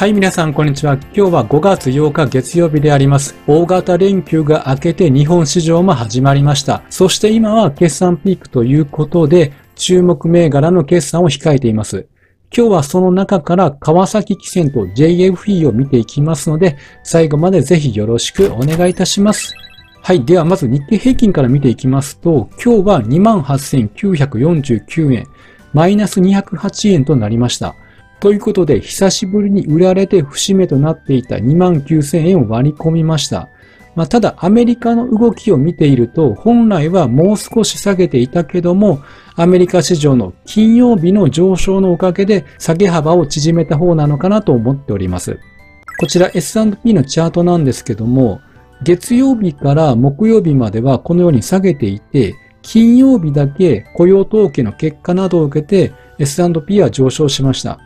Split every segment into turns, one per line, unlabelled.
はい、皆さん、こんにちは。今日は5月8日月曜日であります。大型連休が明けて日本市場も始まりました。そして今は決算ピークということで、注目銘柄の決算を控えています。今日はその中から川崎汽船と JFE を見ていきますので、最後までぜひよろしくお願いいたします。はい。では、まず日経平均から見ていきますと、今日は28,949円、マイナス208円となりました。ということで、久しぶりに売られて節目となっていた2万9000円を割り込みました。まあ、ただ、アメリカの動きを見ていると、本来はもう少し下げていたけども、アメリカ市場の金曜日の上昇のおかげで下げ幅を縮めた方なのかなと思っております。こちら S&P のチャートなんですけども、月曜日から木曜日まではこのように下げていて、金曜日だけ雇用統計の結果などを受けて S&P は上昇しました。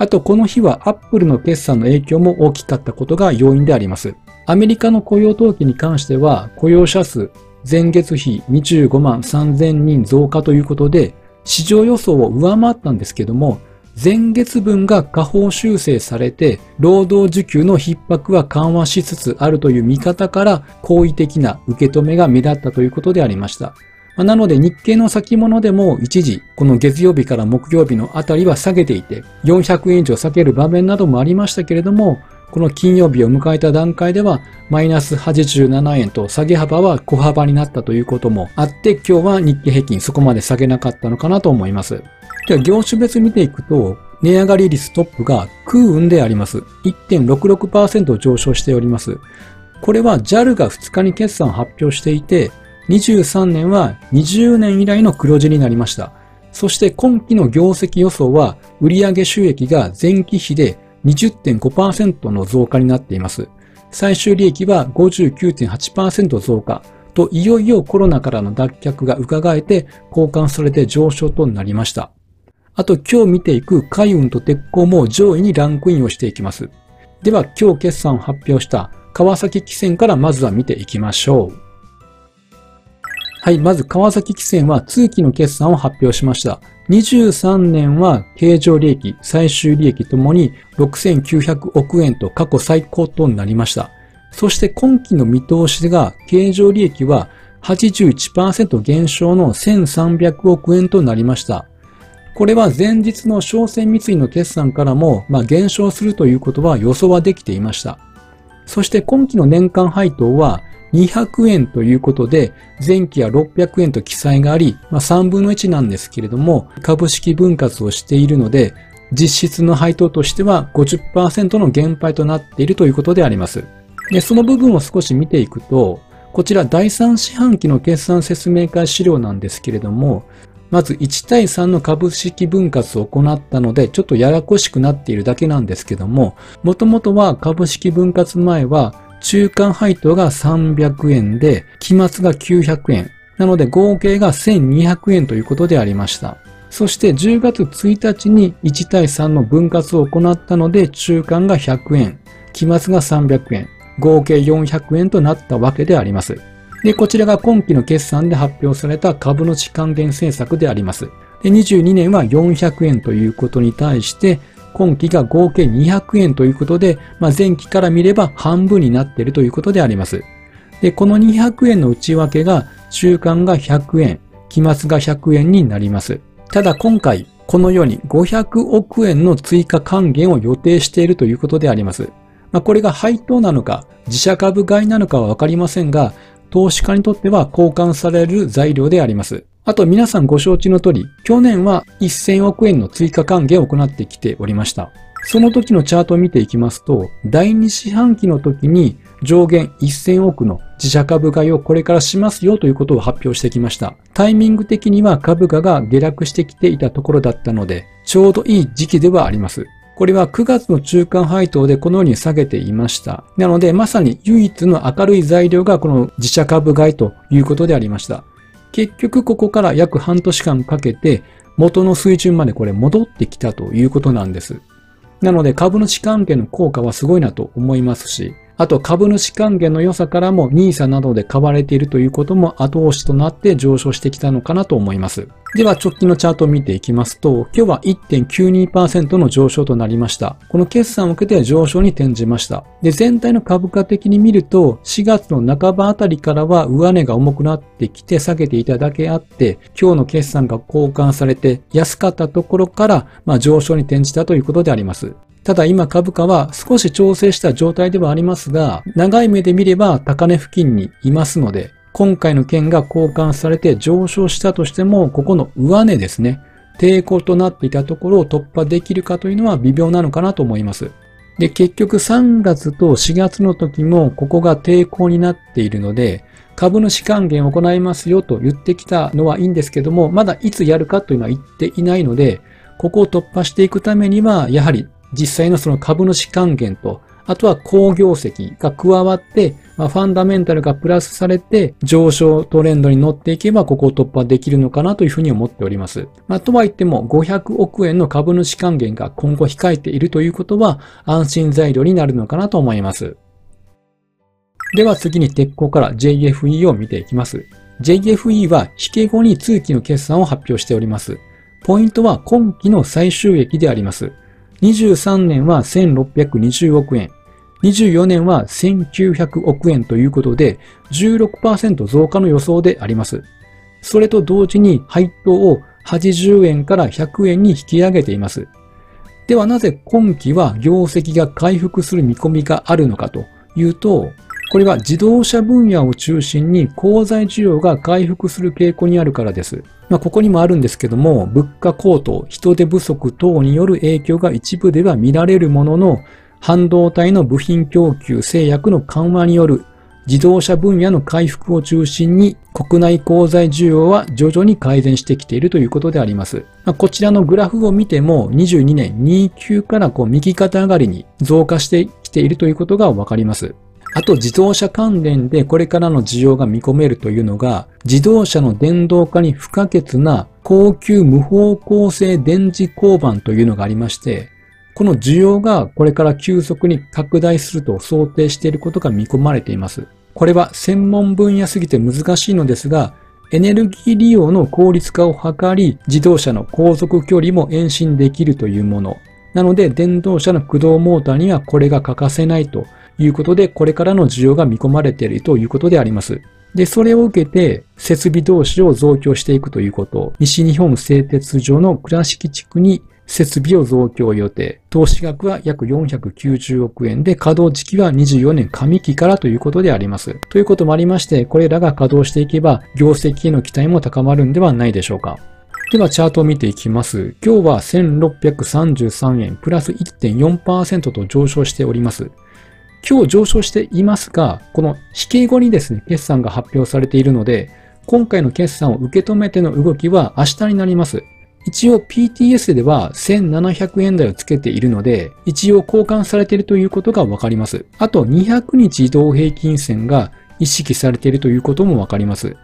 あと、この日はアップルの決算の影響も大きかったことが要因であります。アメリカの雇用統計に関しては、雇用者数、前月比25万3000人増加ということで、市場予想を上回ったんですけども、前月分が下方修正されて、労働需給の逼迫は緩和しつつあるという見方から、好意的な受け止めが目立ったということでありました。まなので日経の先物でも一時、この月曜日から木曜日のあたりは下げていて、400円以上下げる場面などもありましたけれども、この金曜日を迎えた段階では、マイナス87円と下げ幅は小幅になったということもあって、今日は日経平均そこまで下げなかったのかなと思います。では、業種別見ていくと、値上がり率トップが空運であります。1.66%上昇しております。これは JAL が2日に決算を発表していて、23年は20年以来の黒字になりました。そして今期の業績予想は売上収益が前期比で20.5%の増加になっています。最終利益は59.8%増加といよいよコロナからの脱却が伺えて交換されて上昇となりました。あと今日見ていく海運と鉄鋼も上位にランクインをしていきます。では今日決算を発表した川崎汽船からまずは見ていきましょう。はい、まず川崎汽船は通期の決算を発表しました。23年は経常利益、最終利益ともに6900億円と過去最高となりました。そして今期の見通しが経常利益は81%減少の1300億円となりました。これは前日の商船三井の決算からも、まあ、減少するということは予想はできていました。そして今期の年間配当は200円ということで、前期は600円と記載があり、まあ、3分の1なんですけれども、株式分割をしているので、実質の配当としては50%の減配となっているということであります。で、その部分を少し見ていくと、こちら第3四半期の決算説明会資料なんですけれども、まず1対3の株式分割を行ったので、ちょっとややこしくなっているだけなんですけども、もともとは株式分割前は中間配当が300円で、期末が900円。なので合計が1200円ということでありました。そして10月1日に1対3の分割を行ったので中間が100円、期末が300円、合計400円となったわけであります。で、こちらが今期の決算で発表された株主還元政策であります。で、22年は400円ということに対して、今期が合計200円ということで、まあ、前期から見れば半分になっているということであります。で、この200円の内訳が中間が100円、期末が100円になります。ただ今回、このように500億円の追加還元を予定しているということであります。まあ、これが配当なのか、自社株買いなのかはわかりませんが、投資家にとっては交換される材料であります。あと皆さんご承知の通り、去年は1000億円の追加還元を行ってきておりました。その時のチャートを見ていきますと、第2四半期の時に上限1000億の自社株買いをこれからしますよということを発表してきました。タイミング的には株価が下落してきていたところだったので、ちょうどいい時期ではあります。これは9月の中間配当でこのように下げていました。なので、まさに唯一の明るい材料がこの自社株買いということでありました。結局ここから約半年間かけて元の水準までこれ戻ってきたということなんです。なので株主関係の効果はすごいなと思いますし、あと株主還元の良さからも NISA などで買われているということも後押しとなって上昇してきたのかなと思います。では直近のチャートを見ていきますと、今日は1.92%の上昇となりました。この決算を受けて上昇に転じました。で、全体の株価的に見ると、4月の半ばあたりからは上値が重くなってきて下げていただけあって、今日の決算が交換されて安かったところから、まあ、上昇に転じたということであります。ただ今株価は少し調整した状態ではありますが、長い目で見れば高値付近にいますので、今回の件が交換されて上昇したとしても、ここの上値ですね、抵抗となっていたところを突破できるかというのは微妙なのかなと思います。で、結局3月と4月の時もここが抵抗になっているので、株主還元を行いますよと言ってきたのはいいんですけども、まだいつやるかというのは言っていないので、ここを突破していくためには、やはり実際のその株主還元と、あとは好業績が加わって、まあ、ファンダメンタルがプラスされて上昇トレンドに乗っていけばここを突破できるのかなというふうに思っております。まあ、とは言っても500億円の株主還元が今後控えているということは安心材料になるのかなと思います。では次に鉄鋼から JFE を見ていきます。JFE は引け後に通期の決算を発表しております。ポイントは今期の最終益であります。23年は1620億円、24年は1900億円ということで16%増加の予想であります。それと同時に配当を80円から100円に引き上げています。ではなぜ今期は業績が回復する見込みがあるのかというと、これは自動車分野を中心に鋼材需要が回復する傾向にあるからです。まあ、ここにもあるんですけども、物価高騰、人手不足等による影響が一部では見られるものの、半導体の部品供給制約の緩和による自動車分野の回復を中心に国内鋼材需要は徐々に改善してきているということであります。まあ、こちらのグラフを見ても22年29からこう右肩上がりに増加してきているということがわかります。あと自動車関連でこれからの需要が見込めるというのが、自動車の電動化に不可欠な高級無方向性電磁交番というのがありまして、この需要がこれから急速に拡大すると想定していることが見込まれています。これは専門分野すぎて難しいのですが、エネルギー利用の効率化を図り、自動車の航続距離も延伸できるというもの。なので、電動車の駆動モーターにはこれが欠かせないということで、これからの需要が見込まれているということであります。で、それを受けて、設備同士を増強していくということ、西日本製鉄所の倉敷地区に設備を増強予定。投資額は約490億円で、稼働時期は24年上期からということであります。ということもありまして、これらが稼働していけば、業績への期待も高まるんではないでしょうか。では、チャートを見ていきます。今日は1633円プラス1.4%と上昇しております。今日上昇していますが、この引け後にですね、決算が発表されているので、今回の決算を受け止めての動きは明日になります。一応 PTS では1700円台をつけているので、一応交換されているということがわかります。あと200日移動平均線が意識されているということもわかります。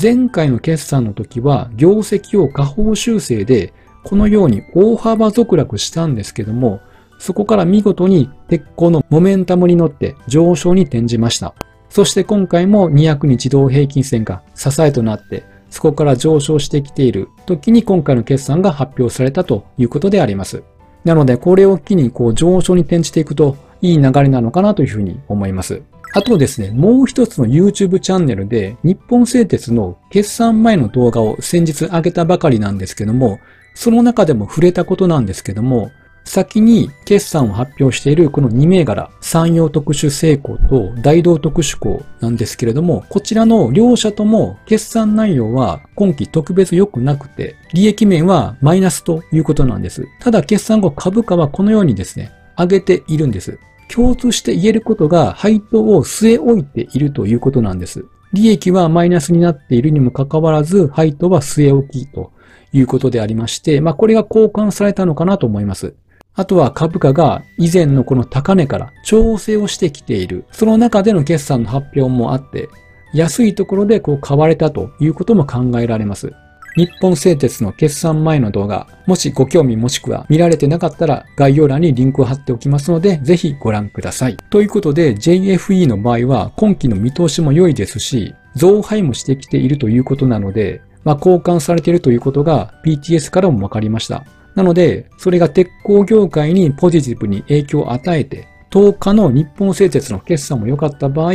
前回の決算の時は業績を下方修正でこのように大幅続落したんですけども、そこから見事に鉄鋼のモメンタムに乗って上昇に転じました。そして今回も200日移動平均線が支えとなって、そこから上昇してきている時に今回の決算が発表されたということであります。なので、これを機にこう上昇に転じていくといい流れなのかなというふうに思います。あとですね、もう一つの YouTube チャンネルで日本製鉄の決算前の動画を先日上げたばかりなんですけども、その中でも触れたことなんですけども、先に決算を発表しているこの2銘柄、山陽特殊成功と大道特殊工なんですけれども、こちらの両社とも決算内容は今期特別良くなくて、利益面はマイナスということなんです。ただ決算後株価はこのようにですね、上げているんです。共通して言えることが配当を据え置いているということなんです。利益はマイナスになっているにもかかわらず、配当は据え置きということでありまして、まあこれが交換されたのかなと思います。あとは株価が以前のこの高値から調整をしてきている。その中での決算の発表もあって、安いところでこう買われたということも考えられます。日本製鉄の決算前の動画、もしご興味もしくは見られてなかったら概要欄にリンクを貼っておきますので、ぜひご覧ください。ということで JFE の場合は今期の見通しも良いですし、増配もしてきているということなので、まあ、交換されているということが PTS からも分かりました。なので、それが鉄鋼業界にポジティブに影響を与えて、10日の日本製鉄の決算も良かった場合、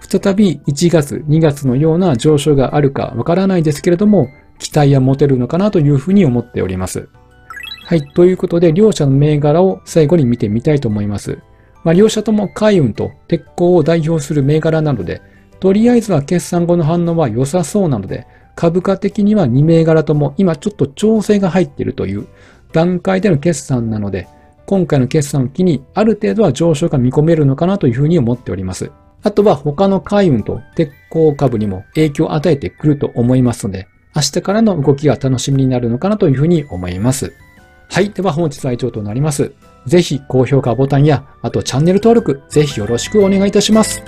再び1月、2月のような上昇があるかわからないですけれども、期待は持てるのかなというふうに思っております。はい。ということで、両者の銘柄を最後に見てみたいと思います。まあ、両者とも海運と鉄鋼を代表する銘柄なので、とりあえずは決算後の反応は良さそうなので、株価的には2銘柄とも今ちょっと調整が入っているという段階での決算なので、今回の決算を機にある程度は上昇が見込めるのかなというふうに思っております。あとは他の海運と鉄鋼株にも影響を与えてくると思いますので、明日からの動きが楽しみになるのかなというふうに思います。はい。では本日は以上となります。ぜひ高評価ボタンや、あとチャンネル登録、ぜひよろしくお願いいたします。